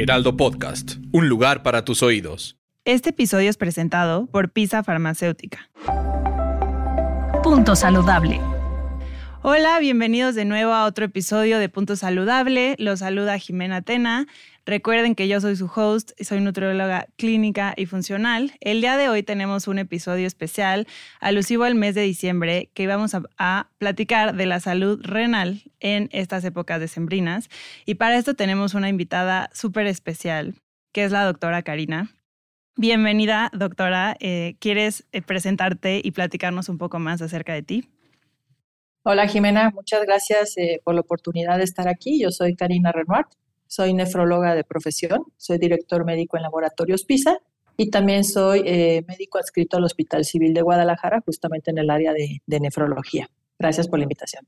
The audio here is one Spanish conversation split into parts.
Heraldo Podcast, un lugar para tus oídos. Este episodio es presentado por Pisa Farmacéutica. Punto Saludable. Hola, bienvenidos de nuevo a otro episodio de Punto Saludable. Los saluda Jimena Tena. Recuerden que yo soy su host, soy nutrióloga clínica y funcional. El día de hoy tenemos un episodio especial alusivo al mes de diciembre que íbamos a, a platicar de la salud renal en estas épocas decembrinas. Y para esto tenemos una invitada súper especial, que es la doctora Karina. Bienvenida, doctora. Eh, ¿Quieres eh, presentarte y platicarnos un poco más acerca de ti? Hola Jimena, muchas gracias eh, por la oportunidad de estar aquí. Yo soy Karina Renoir, soy nefróloga de profesión, soy director médico en Laboratorios PISA y también soy eh, médico adscrito al Hospital Civil de Guadalajara, justamente en el área de, de nefrología. Gracias por la invitación.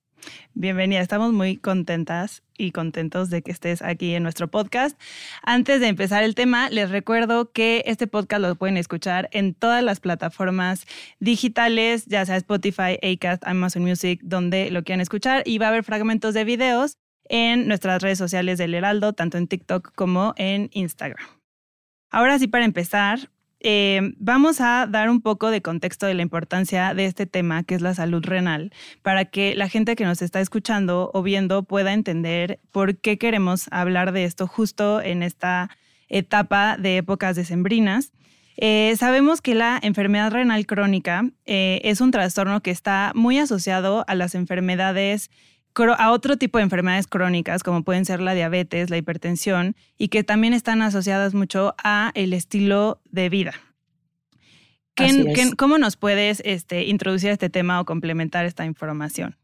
Bienvenida, estamos muy contentas y contentos de que estés aquí en nuestro podcast. Antes de empezar el tema, les recuerdo que este podcast lo pueden escuchar en todas las plataformas digitales, ya sea Spotify, Acast, Amazon Music, donde lo quieran escuchar, y va a haber fragmentos de videos en nuestras redes sociales del Heraldo, tanto en TikTok como en Instagram. Ahora sí, para empezar, eh, vamos a dar un poco de contexto de la importancia de este tema, que es la salud renal, para que la gente que nos está escuchando o viendo pueda entender por qué queremos hablar de esto justo en esta etapa de épocas decembrinas. Eh, sabemos que la enfermedad renal crónica eh, es un trastorno que está muy asociado a las enfermedades a otro tipo de enfermedades crónicas, como pueden ser la diabetes, la hipertensión, y que también están asociadas mucho a el estilo de vida. ¿Cómo nos puedes este, introducir este tema o complementar esta información?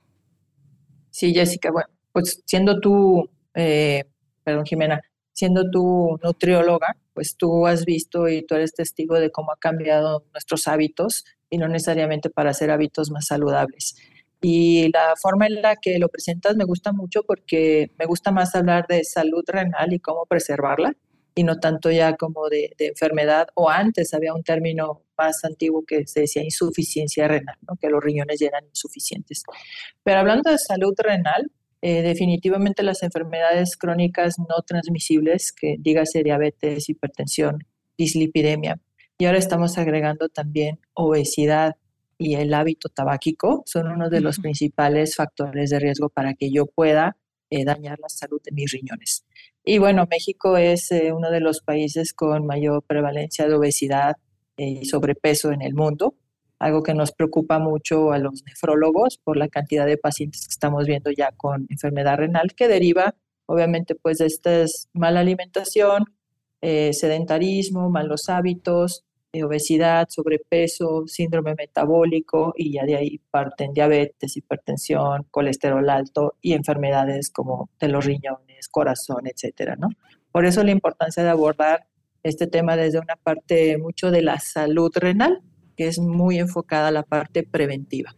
Sí, Jessica, bueno, pues siendo tú, eh, perdón, Jimena, siendo tú nutrióloga, pues tú has visto y tú eres testigo de cómo ha cambiado nuestros hábitos y no necesariamente para hacer hábitos más saludables. Y la forma en la que lo presentas me gusta mucho porque me gusta más hablar de salud renal y cómo preservarla y no tanto ya como de, enfermedad o antes había un término más antiguo que se decía insuficiencia renal, ¿no? que los riñones ya eran insuficientes. Pero hablando de salud renal, eh, definitivamente las enfermedades crónicas no transmisibles, que dígase diabetes, hipertensión, dislipidemia, y ahora estamos agregando también obesidad, y el hábito tabáquico son uno de los principales factores de riesgo para que yo pueda eh, dañar la salud de mis riñones. Y bueno, México es eh, uno de los países con mayor prevalencia de obesidad eh, y sobrepeso en el mundo, algo que nos preocupa mucho a los nefrólogos por la cantidad de pacientes que estamos viendo ya con enfermedad renal que deriva obviamente pues de esta mala alimentación, sedentarismo, malos hábitos, obesidad, sobrepeso, síndrome metabólico y ya de ahí parten diabetes, hipertensión, colesterol alto y enfermedades como de los riñones, corazón, etcétera, ¿no? Por eso la importancia de abordar este tema desde una parte mucho de la salud renal, que es muy enfocada a la parte preventiva.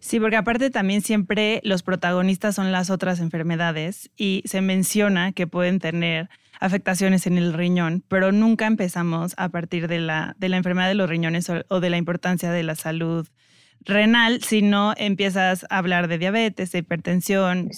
Sí, porque aparte también siempre los protagonistas son las otras enfermedades y se menciona que pueden tener afectaciones en el riñón, pero nunca empezamos a partir de la, de la enfermedad de los riñones o, de la importancia de la salud renal, sino empiezas a hablar de diabetes, de hipertensión,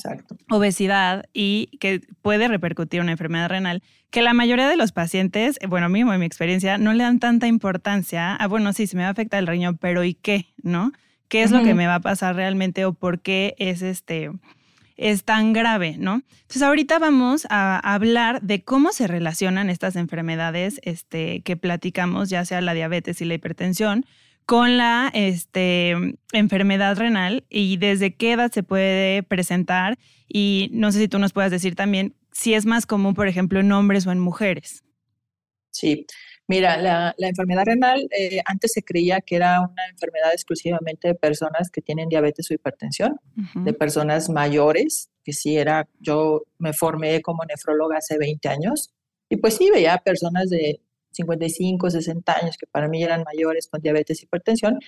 obesidad y que puede repercutir una enfermedad renal, que la mayoría de los pacientes, bueno, mismo en mi experiencia, no le dan tanta importancia a, bueno, sí, se me va a afectar el riñón, pero ¿y qué? ¿No? ¿Qué es lo que me va a pasar realmente o por qué es este es tan grave, ¿no? Entonces ahorita vamos a hablar de cómo se relacionan estas enfermedades este, que platicamos, ya sea la diabetes y la hipertensión, con la este, enfermedad renal y desde qué edad se puede presentar. Y no sé si tú nos puedas decir también si es más común, por ejemplo, en hombres o en mujeres. Sí, Mira, la, enfermedad renal eh, antes se creía que era una enfermedad exclusivamente de personas que tienen diabetes o hipertensión, de personas mayores, que sí era, yo me formé como nefróloga hace 20 años y pues sí veía personas de 55, 60 años que para mí eran mayores con diabetes y hipertensión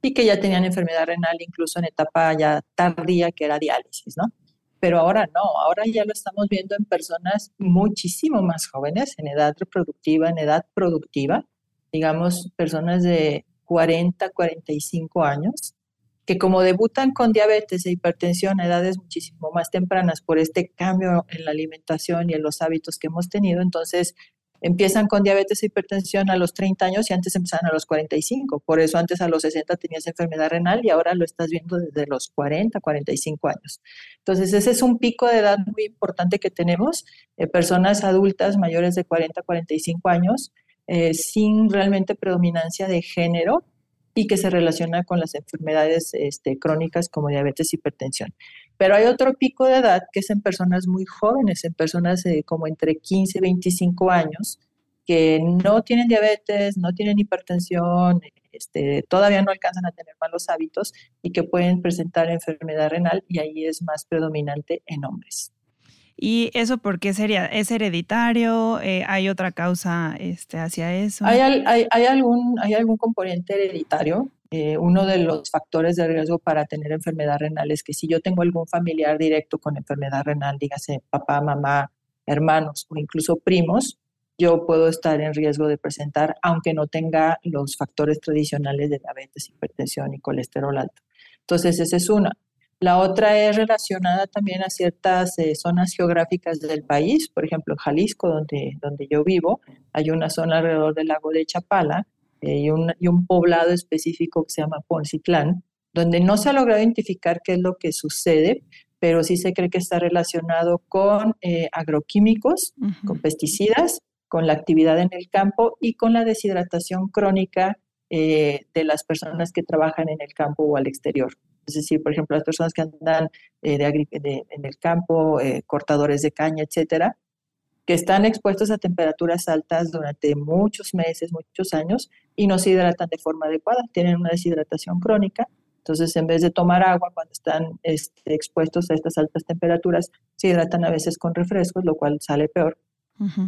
y que ya tenían enfermedad renal incluso en etapa ya tardía que era diálisis, ¿no? Pero ahora no, ahora ya lo estamos viendo en personas muchísimo más jóvenes, en edad reproductiva, en edad productiva, digamos, personas de 40, 45 años, que como debutan con diabetes e hipertensión a edades muchísimo más tempranas por este cambio en la alimentación y en los hábitos que hemos tenido, entonces empiezan con diabetes e hipertensión a los 30 años y antes empezaban a los 45. Por eso antes a los 60 tenías enfermedad renal y ahora lo estás viendo desde los 40, 45 años. Entonces ese es un pico de edad muy importante que tenemos, eh, personas adultas mayores de 40, 45 años, eh, sin realmente predominancia de género y que se relaciona con las enfermedades este, crónicas como diabetes y hipertensión. Pero hay otro pico de edad que es en personas muy jóvenes, en personas como entre 15 y 25 años, que no tienen diabetes, no tienen hipertensión, este, todavía no alcanzan a tener malos hábitos y que pueden presentar enfermedad renal y ahí es más predominante en hombres. ¿Y eso por qué sería? ¿Es hereditario? Eh, ¿Hay otra causa este, hacia eso? Hay, hay, hay, algún, hay algún componente hereditario. Eh, uno de los factores de riesgo para tener enfermedad renal es que si yo tengo algún familiar directo con enfermedad renal, dígase papá, mamá, hermanos o incluso primos, yo puedo estar en riesgo de presentar, aunque no tenga los factores tradicionales de diabetes, hipertensión y colesterol alto. Entonces, esa es una. La otra es relacionada también a ciertas eh, zonas geográficas del país, por ejemplo, en Jalisco, donde, donde yo vivo, hay una zona alrededor del lago de Chapala y, un, y, un, poblado específico que se llama Poncitlán, donde no se ha logrado identificar qué es lo que sucede, pero sí se cree que está relacionado con eh, agroquímicos, con pesticidas, con la actividad en el campo y con la deshidratación crónica de las personas que trabajan en el campo o al exterior. Es decir, por ejemplo, las personas que andan eh, en el campo, eh, cortadores de caña, etcétera, que están expuestos a temperaturas altas durante muchos meses, muchos años y no se hidratan de forma adecuada, tienen una deshidratación crónica. Entonces, en vez de tomar agua cuando están este, expuestos a estas altas temperaturas, se hidratan a veces con refrescos, lo cual sale peor.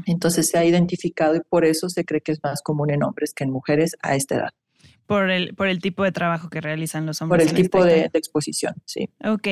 Entonces, se ha identificado y por eso se cree que es más común en hombres que en mujeres a esta edad. Por el, por el tipo de trabajo que realizan los hombres. Por el tipo este de, exposición, sí. Ok.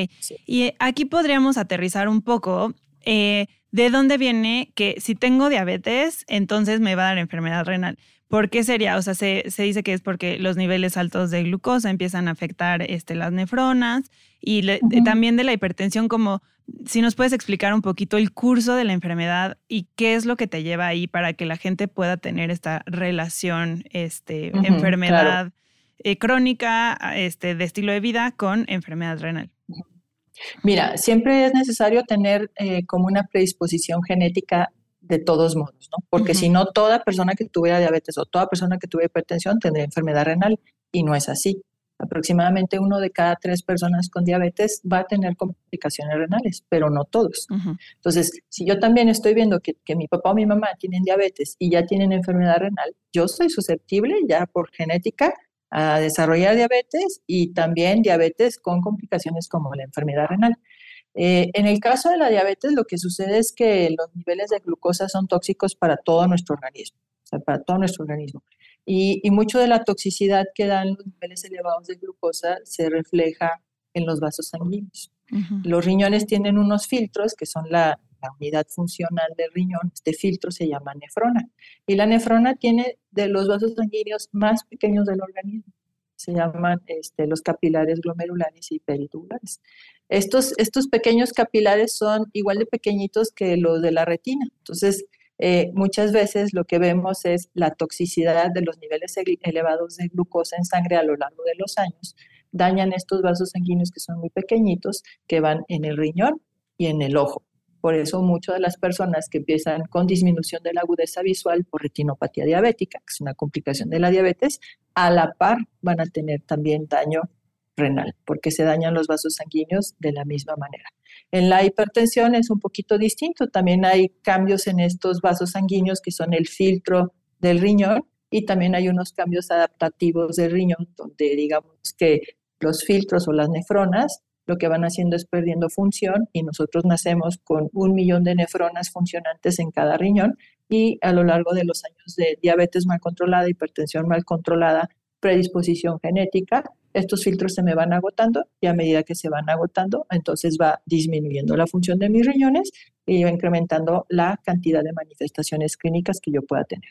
Y aquí podríamos aterrizar un poco. Eh, ¿De dónde viene que si tengo diabetes, entonces me va a dar enfermedad renal? ¿Por qué sería? O sea, se, dice que es porque los niveles altos de glucosa empiezan a afectar este, las nefronas y también de la hipertensión, como si nos puedes explicar un poquito el curso de la enfermedad y qué es lo que te lleva ahí para que la gente pueda tener esta relación, este, enfermedad eh, crónica, este, de estilo de vida con enfermedad renal. Mira, siempre es necesario tener eh, como una predisposición genética de todos modos, ¿no? Porque si no, toda persona que tuviera diabetes o toda persona que tuviera hipertensión tendría enfermedad renal y no es así aproximadamente uno de cada tres personas con diabetes va a tener complicaciones renales, pero no todos. Entonces, si yo también estoy viendo que, mi papá o mi mamá tienen diabetes y ya tienen enfermedad renal, yo soy susceptible ya por genética a desarrollar diabetes y también diabetes con complicaciones como la enfermedad renal. Eh, en el caso de la diabetes, lo que sucede es que los niveles de glucosa son tóxicos para todo nuestro organismo, o sea, para todo nuestro organismo. Y, mucho de la toxicidad que dan los niveles elevados de glucosa se refleja en los vasos sanguíneos. Los riñones tienen unos filtros que son la, unidad funcional del riñón. Este filtro se llama nefrona. Y la nefrona tiene de los vasos sanguíneos más pequeños del organismo. Se llaman este, los capilares glomerulares y peritubulares. Estos, estos pequeños capilares son igual de pequeñitos que los de la retina. Entonces, eh, muchas veces lo que vemos es la toxicidad de los niveles elevados de glucosa en sangre a lo largo de los años. Dañan estos vasos sanguíneos que son muy pequeñitos, que van en el riñón y en el ojo. Por eso muchas de las personas que empiezan con disminución de la agudeza visual por retinopatía diabética, que es una complicación de la diabetes, a la par van a tener también daño renal, porque se dañan los vasos sanguíneos de la misma manera. En la hipertensión es un poquito distinto, también hay cambios en estos vasos sanguíneos que son el filtro del riñón y también hay unos cambios adaptativos del riñón donde digamos que los filtros o las nefronas lo que van haciendo es perdiendo función y nosotros nacemos con un millón de nefronas funcionantes en cada riñón y a lo largo de los años de diabetes mal controlada, hipertensión mal controlada, predisposición genética, estos filtros se me van agotando y a medida que se van agotando, entonces va disminuyendo la función de mis riñones y va incrementando la cantidad de manifestaciones clínicas que yo pueda tener.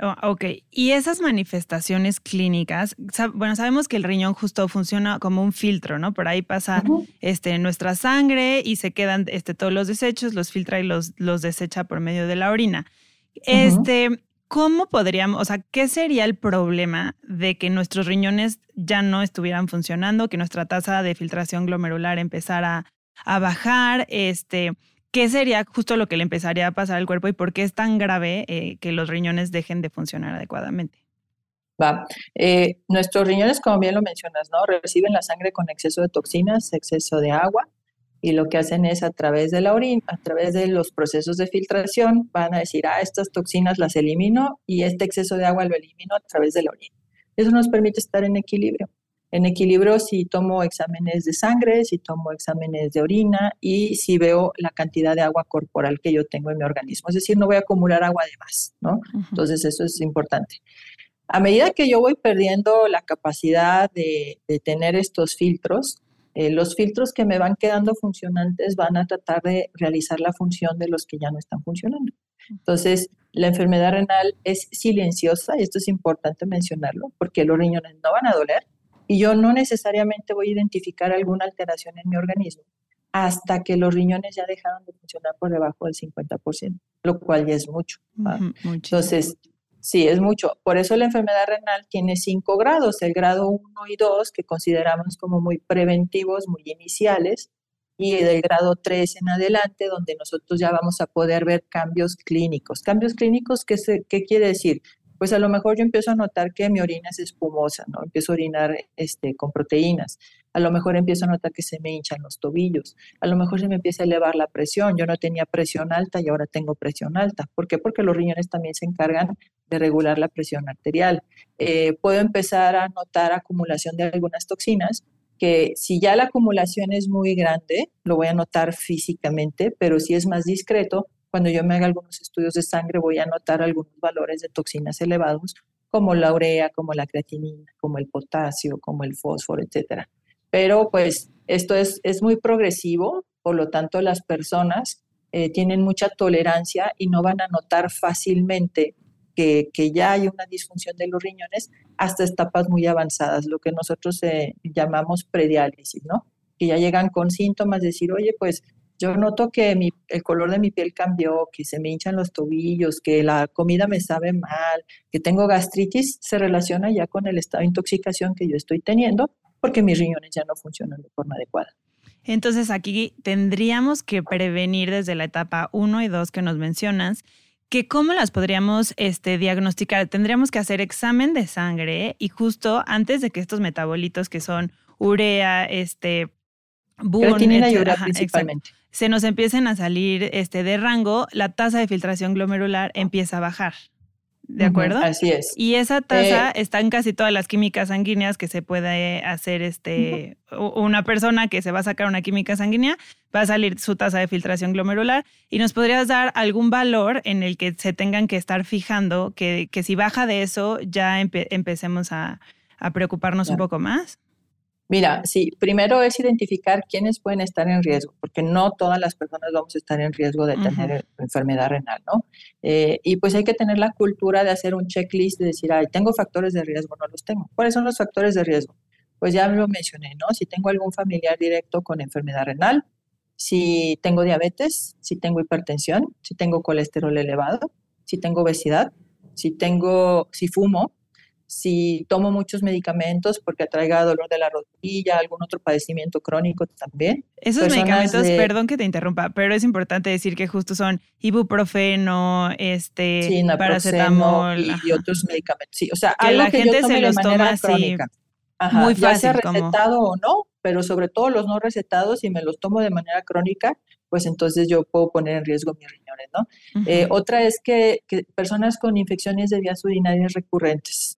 Oh, ok, y esas manifestaciones clínicas, bueno, sabemos que el riñón justo funciona como un filtro, ¿no? Por ahí pasa este, nuestra sangre y se quedan este, todos los desechos, los filtra y los, los desecha por medio de la orina. Este, ¿cómo podríamos, o sea, qué sería el problema de que nuestros riñones ya no estuvieran funcionando, que nuestra tasa de filtración glomerular empezara a bajar? Este, ¿qué sería justo lo que le empezaría a pasar al cuerpo y por qué es tan grave eh, que los riñones dejen de funcionar adecuadamente? Va. Eh, nuestros riñones, como bien lo mencionas, ¿no? Reciben la sangre con exceso de toxinas, exceso de agua, y lo que hacen es a través de la orina, a través de los procesos de filtración, van a decir, ah, estas toxinas las elimino y este exceso de agua lo elimino a través de la orina. Eso nos permite estar en equilibrio en equilibrio si tomo exámenes de sangre, si tomo exámenes de orina y si veo la cantidad de agua corporal que yo tengo en mi organismo. Es decir, no voy a acumular agua de más, ¿no? Entonces, eso es importante. A medida que yo voy perdiendo la capacidad de, tener estos filtros, eh, los filtros que me van quedando funcionantes van a tratar de realizar la función de los que ya no están funcionando. Entonces, la enfermedad renal es silenciosa y esto es importante mencionarlo porque los riñones no van a doler, y yo no necesariamente voy a identificar alguna alteración en mi organismo hasta que los riñones ya dejaron de funcionar por debajo del 50%, lo cual ya es mucho. Entonces, sí, es mucho. Por eso la enfermedad renal tiene cinco grados, el grado 1 y 2, que consideramos como muy preventivos, muy iniciales, y del grado 3 en adelante, donde nosotros ya vamos a poder ver cambios clínicos. Cambios clínicos, ¿qué, qué quiere decir? Pues a lo mejor yo empiezo a notar que mi orina es espumosa, ¿no? Empiezo a orinar este, con proteínas. A lo mejor empiezo a notar que se me hinchan los tobillos. A lo mejor se me empieza a elevar la presión. Yo no tenía presión alta y ahora tengo presión alta. ¿Por qué? Porque los riñones también se encargan de regular la presión arterial. Eh, puedo empezar a notar acumulación de algunas toxinas que si ya la acumulación es muy grande, lo voy a notar físicamente, pero si es más discreto, cuando yo me haga algunos estudios de sangre voy a notar algunos valores de toxinas elevados, como la urea, como la creatinina, como el potasio, como el fósforo, etcétera. Pero pues esto es, es muy progresivo, por lo tanto las personas eh, tienen mucha tolerancia y no van a notar fácilmente que, que, ya hay una disfunción de los riñones hasta etapas muy avanzadas, lo que nosotros eh, llamamos prediálisis, ¿no? Que ya llegan con síntomas, de decir, oye, pues yo noto que mi, el color de mi piel cambió, que se me hinchan los tobillos, que la comida me sabe mal, que tengo gastritis, se relaciona ya con el estado de intoxicación que yo estoy teniendo porque mis riñones ya no funcionan de forma adecuada. Entonces aquí tendríamos que prevenir desde la etapa 1 y 2 que nos mencionas, que cómo las podríamos este, diagnosticar. Tendríamos que hacer examen de sangre y justo antes de que estos metabolitos que son urea, este, Y urea principalmente se nos empiecen a salir este, de rango, la tasa de filtración glomerular empieza a bajar. ¿De acuerdo? así es. Y esa tasa eh, está en casi todas las químicas sanguíneas que se puede hacer este una persona que se va a sacar una química sanguínea, va a salir su tasa de filtración glomerular y nos podrías dar algún valor en el que se tengan que estar fijando que, que si baja de eso ya empecemos a, preocuparnos un poco más. Mira, sí, primero es identificar quiénes pueden estar en riesgo, porque no todas las personas vamos a estar en riesgo de tener enfermedad renal, ¿no? Eh, y pues hay que tener la cultura de hacer un checklist, de decir, ay, tengo factores de riesgo, no los tengo. ¿Cuáles son los factores de riesgo? Pues ya lo mencioné, ¿no? Si tengo algún familiar directo con enfermedad renal, si tengo diabetes, si tengo hipertensión, si tengo colesterol elevado, si tengo obesidad, si tengo, si fumo, si tomo muchos medicamentos porque atraiga dolor de la rodilla, algún otro padecimiento crónico también. Esos medicamentos, perdón que te interrumpa, pero es importante decir que justo son ibuprofeno, este, paracetamol y, otros medicamentos. Sí, o sea, que la gente se los toma así muy fácil, ya sea recetado o no, pero sobre todo los no recetados, si me los tomo de manera crónica, pues entonces yo puedo poner en riesgo mis riñones, ¿no? Eh, otra es que, que personas con infecciones de vías urinarias recurrentes,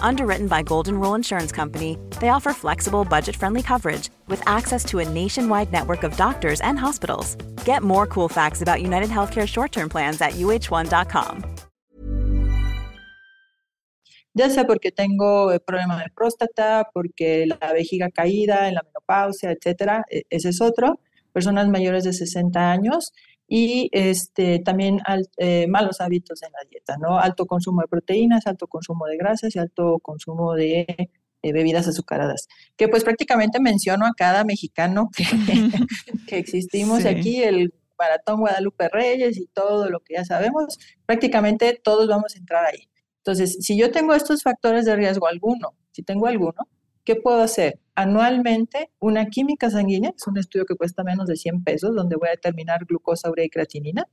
Underwritten by Golden Rule Insurance Company, they offer flexible, budget friendly coverage with access to a nationwide network of doctors and hospitals. Get more cool facts about United Healthcare short term plans at uh1.com. Ya sea porque tengo el problema de próstata, porque la vejiga caída en la menopausia, etcétera, ese es otro. Personas mayores de 60 años y este, también eh, malos hábitos en la dieta, ¿no? Alto consumo de proteínas, alto consumo de grasas y alto consumo de eh, bebidas azucaradas. Que pues prácticamente menciono a cada mexicano que, que existimos aquí, el Maratón Guadalupe Reyes y todo lo que ya sabemos, prácticamente todos vamos a entrar ahí. Entonces, si yo tengo estos factores de riesgo, alguno, si tengo alguno, ¿qué puedo hacer? Anualmente, una química sanguínea, es un estudio que cuesta menos de 100 pesos, donde voy a determinar glucosa, urea y creatinina.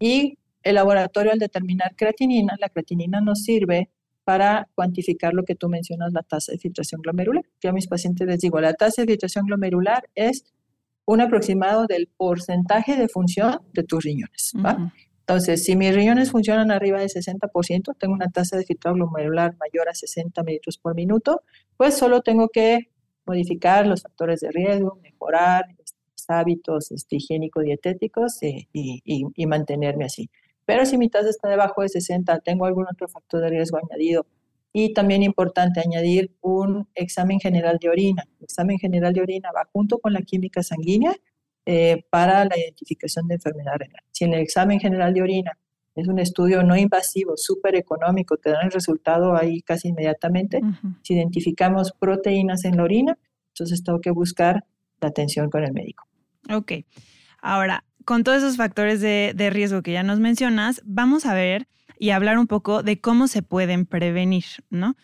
Y el laboratorio al determinar creatinina, la creatinina nos sirve para cuantificar lo que tú mencionas, la tasa de filtración glomerular. Yo a mis pacientes les digo, la tasa de filtración glomerular es un aproximado del porcentaje de función de tus riñones. Entonces, si mis riñones funcionan arriba del 60%, tengo una tasa de filtrado glomerular mayor a 60 mililitros por minuto, pues solo tengo que modificar los factores de riesgo, mejorar los hábitos este, higiénico-dietéticos eh, y, mantenerme así. Pero si mi tasa está debajo de 60, tengo algún otro factor de riesgo añadido. Y también importante añadir un examen general de orina. El examen general de orina va junto con la química sanguínea eh, para la identificación de enfermedad renal. Si en el examen general de orina es un estudio no invasivo, súper económico, te dan el resultado ahí casi inmediatamente. Si identificamos proteínas en la orina, entonces tengo que buscar la atención con el médico. Ok. Ahora, con todos esos factores de, riesgo que ya nos mencionas, vamos a ver y hablar un poco de cómo se pueden prevenir, ¿no?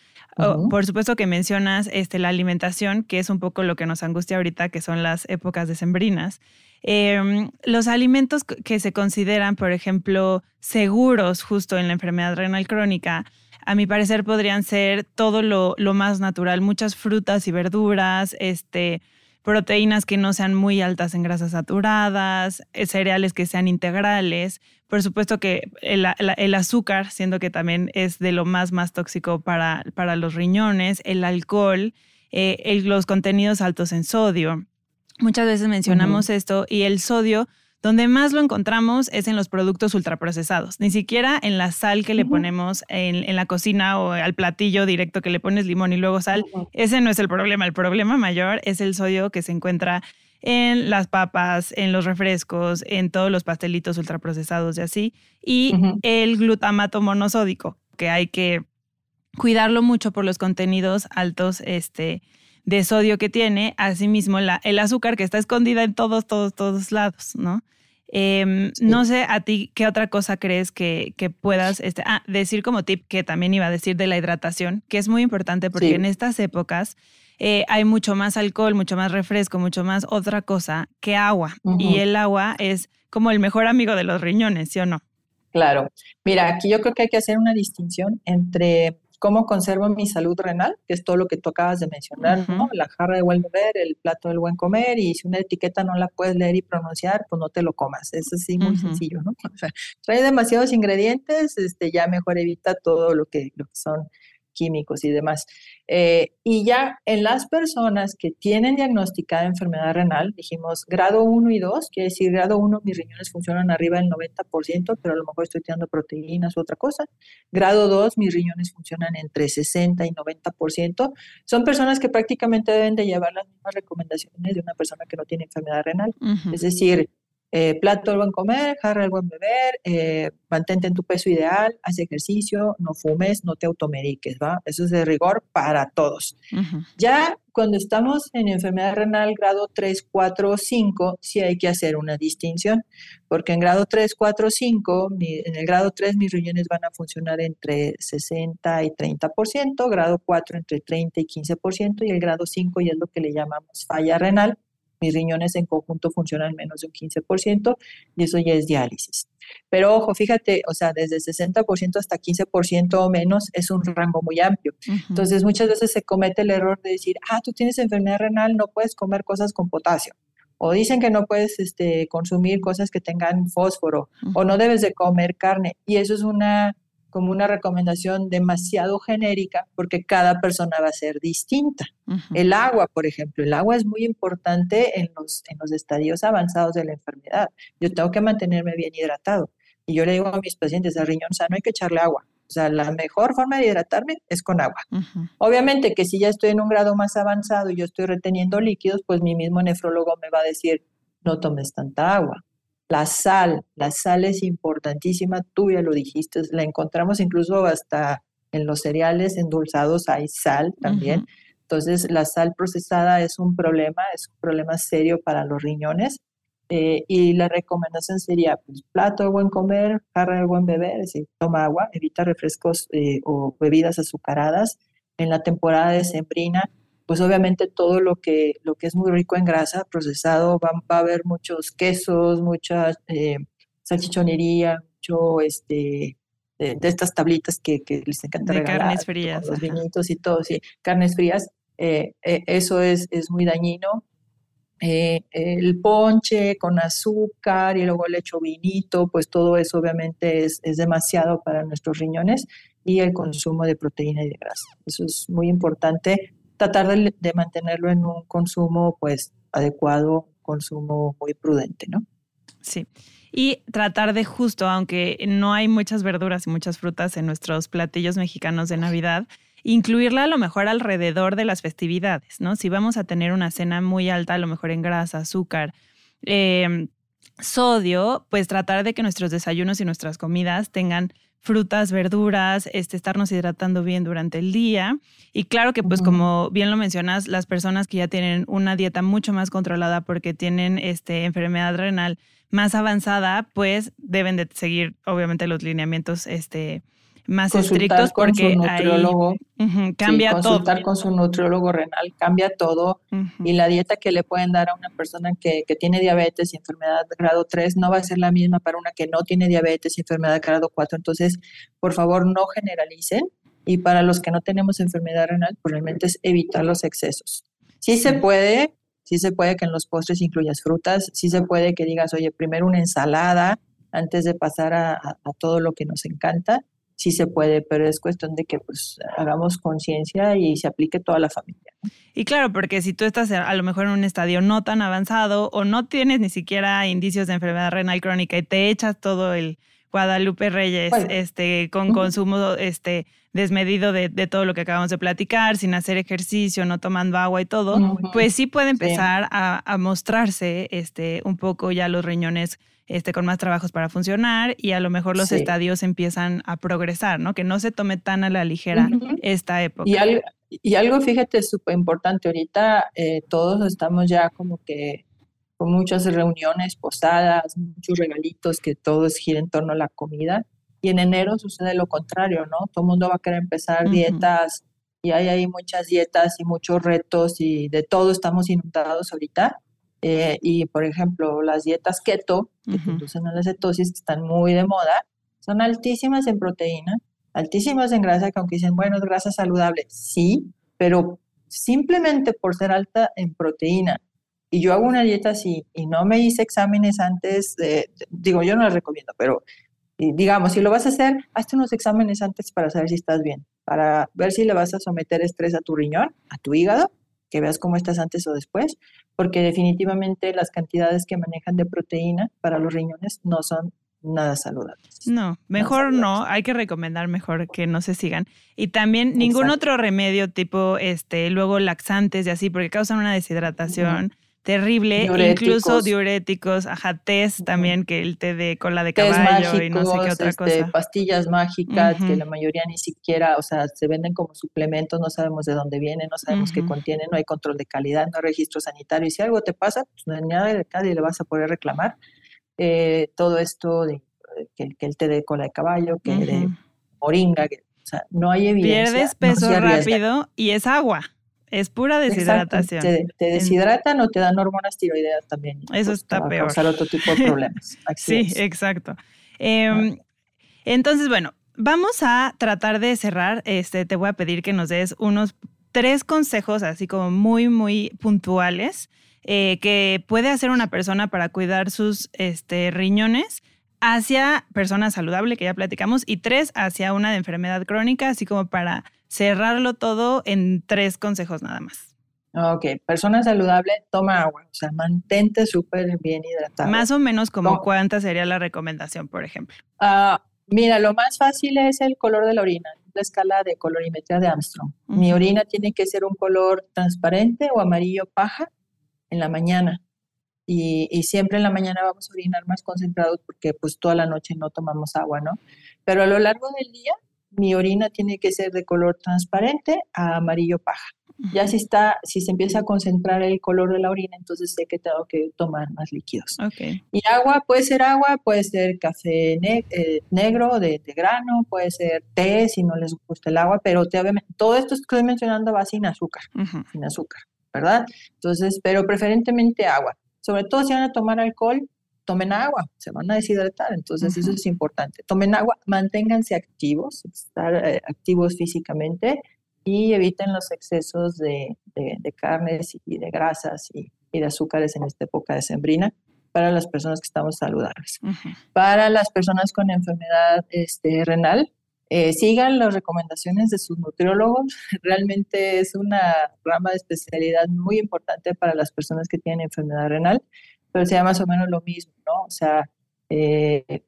por supuesto que mencionas este, la alimentación, que es un poco lo que nos angustia ahorita, que son las épocas decembrinas. Em, los alimentos que se consideran, por ejemplo, seguros justo en la enfermedad renal crónica, a mi parecer podrían ser todo lo, más natural, muchas frutas y verduras, este, proteínas que no sean muy altas en grasas saturadas, eh, cereales que sean integrales. Por supuesto que el, azúcar, siendo que también es de lo más, más tóxico para, para los riñones, el alcohol, eh, los contenidos altos en sodio. Muchas veces mencionamos esto y el sodio, donde más lo encontramos es en los productos ultraprocesados, ni siquiera en la sal que le ponemos en, la cocina o al platillo directo que le pones limón y luego sal. Ese no es el problema, el problema mayor es el sodio que se encuentra en las papas, en los refrescos, en todos los pastelitos ultraprocesados y así, y el glutamato monosódico, que hay que cuidarlo mucho por los contenidos altos, este, de sodio que tiene, asimismo la, el azúcar que está escondida en todos, todos, todos lados, ¿no? Em, no sé a ti qué otra cosa crees que, que puedas este, ah, decir como tip que también iba a decir de la hidratación, que es muy importante porque en estas épocas eh, hay mucho más alcohol, mucho más refresco, mucho más otra cosa que agua. Y el agua es como el mejor amigo de los riñones, ¿sí o no? Claro. Mira, aquí yo creo que hay que hacer una distinción entre cómo conservo mi salud renal, que es todo lo que tú acabas de mencionar, ¿no? La jarra de buen beber, el plato del buen comer, y si una etiqueta no la puedes leer y pronunciar, pues no te lo comas. Es así muy sencillo, ¿no? O sea, trae demasiados ingredientes, este, ya mejor evita todo lo que, lo que son químicos y demás. Eh, y ya en las personas que tienen diagnosticada enfermedad renal, dijimos grado 1 y 2, quiere decir grado 1 mis riñones funcionan arriba del 90%, pero a lo mejor estoy tirando proteínas u otra cosa. Grado 2 mis riñones funcionan entre 60 y 90%. Son personas que prácticamente deben de llevar las mismas recomendaciones de una persona que no tiene enfermedad renal. Es decir, eh, plato el buen comer, jarra el buen beber, eh, mantente en tu peso ideal, haz ejercicio, no fumes, no te automediques, ¿va? Eso es de rigor para todos. Ya cuando estamos en enfermedad renal grado 3, 4, 5, sí hay que hacer una distinción, porque en grado 3, 4, 5, en el grado 3 mis riñones van a funcionar entre 60 y 30%, grado 4 entre 30 y 15%, y el grado 5 ya es lo que le llamamos falla renal, mis riñones en conjunto funcionan menos de un 15% y eso ya es diálisis. Pero ojo, fíjate, o sea, desde 60% hasta 15% o menos es un rango muy amplio. Entonces, muchas veces se comete el error de decir, ah, tú tienes enfermedad renal, no puedes comer cosas con potasio. O dicen que no puedes este, consumir cosas que tengan fósforo, o no debes de comer carne. Y eso es una como una recomendación demasiado genérica porque cada persona va a ser distinta. El agua, por ejemplo, el agua es muy importante en los, en los estadios avanzados de la enfermedad. Yo tengo que mantenerme bien hidratado. Y yo le digo a mis pacientes, al riñón sano hay que echarle agua. O sea, la mejor forma de hidratarme es con agua. Obviamente que si ya estoy en un grado más avanzado y yo estoy reteniendo líquidos, pues mi mismo nefrólogo me va a decir, no tomes tanta agua. La sal, la sal es importantísima, tú ya lo dijiste, la encontramos incluso hasta en los cereales endulzados hay sal también. Entonces, la sal procesada es un problema, es un problema serio para los riñones. Eh, y la recomendación sería, pues, plato de buen comer, jarra de buen beber, es decir, toma agua, evita refrescos eh, o bebidas azucaradas. En la temporada de sembrina, pues obviamente todo lo que, lo que es muy rico en grasa procesado, va, a haber muchos quesos, mucha eh, salchichonería, mucho este, de, estas tablitas que, les encanta de carnes frías. Los vinitos y todo, sí, carnes frías, eh, eh, eso es, es muy dañino. el ponche con azúcar y luego el hecho vinito, pues todo eso obviamente es, es demasiado para nuestros riñones y el consumo de proteína y de grasa. Eso es muy importante tratar de, mantenerlo en un consumo pues adecuado, consumo muy prudente, ¿no? Sí. Y tratar de justo, aunque no hay muchas verduras y muchas frutas en nuestros platillos mexicanos de Navidad, incluirla a lo mejor alrededor de las festividades, ¿no? Si vamos a tener una cena muy alta, a lo mejor en grasa, azúcar, em, sodio, pues tratar de que nuestros desayunos y nuestras comidas tengan frutas, verduras, este, estarnos hidratando bien durante el día. Y claro que, pues, como bien lo mencionas, las personas que ya tienen una dieta mucho más controlada porque tienen este, enfermedad renal más avanzada, pues deben de seguir, obviamente, los lineamientos este, más estrictos porque nutriólogo, cambia todo. Consultar con su nutriólogo renal cambia todo y la dieta que le pueden dar a una persona que, que, tiene diabetes y enfermedad grado 3 no va a ser la misma para una que no tiene diabetes y enfermedad grado 4. Entonces, por favor, no generalicen y para los que no tenemos enfermedad renal, probablemente es evitar los excesos. Sí se puede, sí se puede que en los postres incluyas frutas, sí se puede que digas, oye, primero una ensalada antes de pasar a todo lo que nos encanta sí se puede, pero es cuestión de que pues hagamos conciencia y se aplique toda la familia. Y claro, porque si tú estás a lo mejor en un estadio no tan avanzado o no tienes ni siquiera indicios de enfermedad renal crónica y te echas todo el Guadalupe Reyes este, con consumo este, desmedido de, todo lo que acabamos de platicar, sin hacer ejercicio, no tomando agua y todo, pues sí puede empezar a, a, mostrarse este, un poco ya los riñones este, con más trabajos para funcionar y a lo mejor los estadios empiezan a progresar, ¿no? Que no se tome tan a la ligera esta época. Y algo, y algo fíjate, súper importante, ahorita eh, todos estamos ya como que con muchas reuniones, posadas, muchos regalitos, que todo gira en torno a la comida. Y en enero sucede lo contrario, ¿no? Todo el mundo va a querer empezar dietas y hay ahí muchas dietas y muchos retos y de todo estamos inundados ahorita. Eh, y, por ejemplo, las dietas keto, que conducen a la cetosis, que están muy de moda, son altísimas en proteína, altísimas en grasa, que aunque dicen, bueno, es grasa saludable, sí, pero simplemente por ser alta en proteína, y yo hago una dieta así y no me hice exámenes antes, de, digo, yo no las recomiendo, pero digamos, si lo vas a hacer, hazte unos exámenes antes para saber si estás bien, para ver si le vas a someter estrés a tu riñón, a tu hígado, que veas cómo estás antes o después, porque definitivamente las cantidades que manejan de proteína para los riñones no son nada saludables. No, mejor no, hay que recomendar mejor que no se sigan. Y también ningún otro remedio tipo este luego laxantes y así porque causan una deshidratación. Terrible, incluso diuréticos, ajá, test también, que el té de cola de caballo y no sé qué otra este, cosa. Pastillas mágicas que la mayoría ni siquiera, o sea, se venden como suplementos, no sabemos de dónde vienen, no sabemos qué contienen, no hay control de calidad, no hay registro sanitario. Y si algo te pasa, pues no hay nada de nadie le vas a poder reclamar. Eh, todo esto de que, el té de cola de caballo, que de moringa, que, o sea, no hay evidencia. Pierdes peso rápido y es agua. Es pura deshidratación. Te, deshidratan o te dan hormonas tiroideas también. Eso pues, está peor. Causar otro tipo de problemas. sí, exacto. Em, entonces, bueno, vamos a tratar de cerrar. Este, te voy a pedir que nos des unos tres consejos, así como muy, muy puntuales, eh, que puede hacer una persona para cuidar sus este, riñones hacia persona saludable, que ya platicamos, y tres, hacia una enfermedad crónica, así como para cerrarlo todo en tres consejos nada más. Ok, persona saludable, toma agua, o sea, mantente súper bien hidratado. Más o menos como cuánta sería la recomendación, por ejemplo. Ah, mira, lo más fácil es el color de la orina, la escala de colorimetría de Armstrong. Mi orina tiene que ser un color transparente o amarillo paja en la mañana. Y, y, siempre en la mañana vamos a orinar más concentrados porque pues toda la noche no tomamos agua, ¿no? Pero a lo largo del día mi orina tiene que ser de color transparente a amarillo paja. Ya si está, si se empieza a concentrar el color de la orina, entonces sé que tengo que tomar más líquidos. Y agua, puede ser agua, puede ser café eh, negro de, grano, puede ser té si no les gusta el agua, pero todo esto que estoy mencionando va sin azúcar, sin azúcar, ¿verdad? Entonces, pero preferentemente agua. Sobre todo si van a tomar alcohol, tomen agua, se van a deshidratar, entonces eso es importante. Tomen agua, manténganse activos, estar eh, activos físicamente y eviten los excesos de, carnes y de grasas y, de azúcares en esta época de sembrina para las personas que estamos saludables. Para las personas con enfermedad este, renal, eh, sigan las recomendaciones de sus nutriólogos. Realmente es una rama de especialidad muy importante para las personas que tienen enfermedad renal pero sería más o menos lo mismo, ¿no? O sea, eh,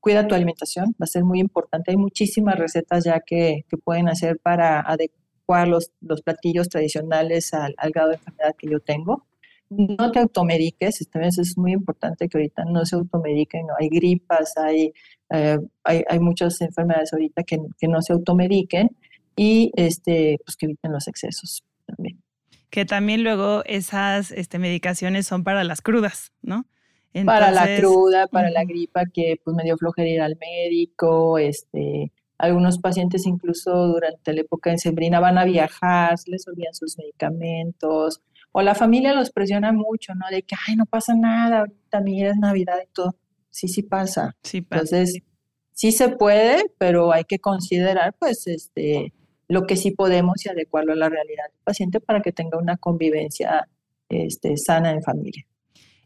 cuida tu alimentación, va a ser muy importante. Hay muchísimas recetas ya que, que pueden hacer para adecuar los, los platillos tradicionales al, al, grado de enfermedad que yo tengo. No te automediques, vez es muy importante que ahorita no se automediquen, ¿no? hay gripas, hay, eh, hay, hay, muchas enfermedades ahorita que, que no se automediquen y este, pues que eviten los excesos también que también luego esas este, medicaciones son para las crudas, ¿no? para la cruda, para la gripa, que pues me dio flojera ir al médico, este, algunos pacientes incluso durante la época de sembrina van a viajar, les olvidan sus medicamentos, o la familia los presiona mucho, ¿no? De que, ay, no pasa nada, ahorita mira, es Navidad y todo. Sí, sí pasa. Sí pasa. Entonces, sí se puede, pero hay que considerar, pues, este, lo que sí podemos y adecuarlo a la realidad del paciente para que tenga una convivencia este, sana en familia.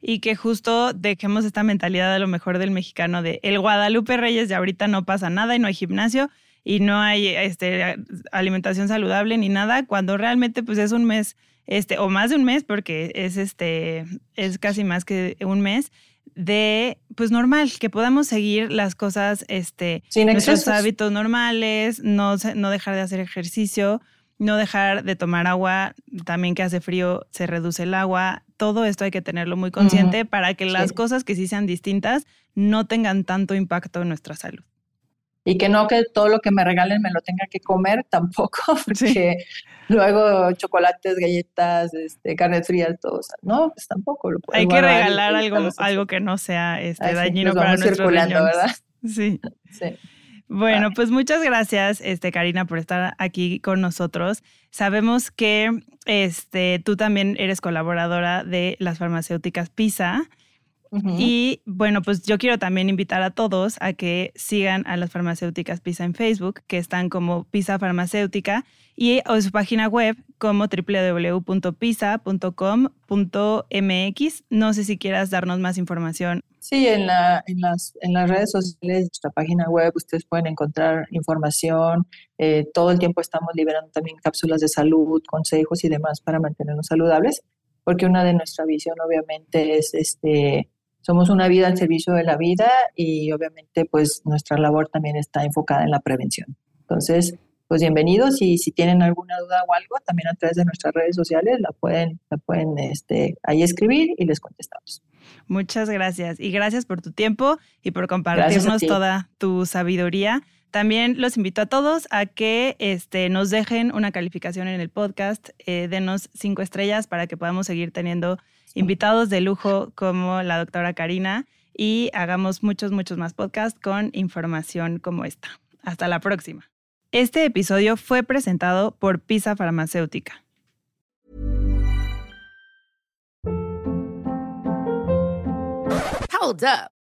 Y que justo dejemos esta mentalidad a lo mejor del mexicano de el Guadalupe Reyes de ahorita no pasa nada y no hay gimnasio y no hay este, alimentación saludable ni nada, cuando realmente pues es un mes, este, o más de un mes, porque es este, es casi más que un mes, de, pues normal, que podamos seguir las cosas, este, nuestros hábitos normales, no, no dejar de hacer ejercicio, no dejar de tomar agua, también que hace frío se reduce el agua, todo esto hay que tenerlo muy consciente para que las cosas que sí sean distintas no tengan tanto impacto en nuestra salud. Y que no que todo lo que me regalen me lo tenga que comer tampoco, porque luego chocolates, galletas, este, carnes frías, todo, no, pues tampoco lo Hay que regalar algo, algo que no sea este, dañino para nuestros riñones. ¿verdad? Sí. sí. Bueno, pues muchas gracias, este, Karina, por estar aquí con nosotros. Sabemos que este, tú también eres colaboradora de las farmacéuticas PISA. Y bueno, pues yo quiero también invitar a todos a que sigan a las farmacéuticas PISA en Facebook, que están como PISA Farmacéutica, y en su página web como www.pisa.com.mx. No sé si quieras darnos más información. Sí, en, la, en, las, en las redes sociales, nuestra página web, ustedes pueden encontrar información. Eh, todo el tiempo estamos liberando también cápsulas de salud, consejos y demás para mantenernos saludables, porque una de nuestra visión obviamente es este somos una vida al servicio de la vida y obviamente pues nuestra labor también está enfocada en la prevención. Entonces, pues bienvenidos y si tienen alguna duda o algo, también a través de nuestras redes sociales la pueden, la pueden este, ahí escribir y les contestamos. Muchas gracias y gracias por tu tiempo y por compartirnos toda tu sabiduría. También los invito a todos a que este, nos dejen una calificación en el podcast, eh, denos cinco estrellas para que podamos seguir teniendo invitados de lujo como la doctora Karina y hagamos muchos, muchos más podcasts con información como esta. Hasta la próxima. Este episodio fue presentado por Pisa Farmacéutica. Hold up.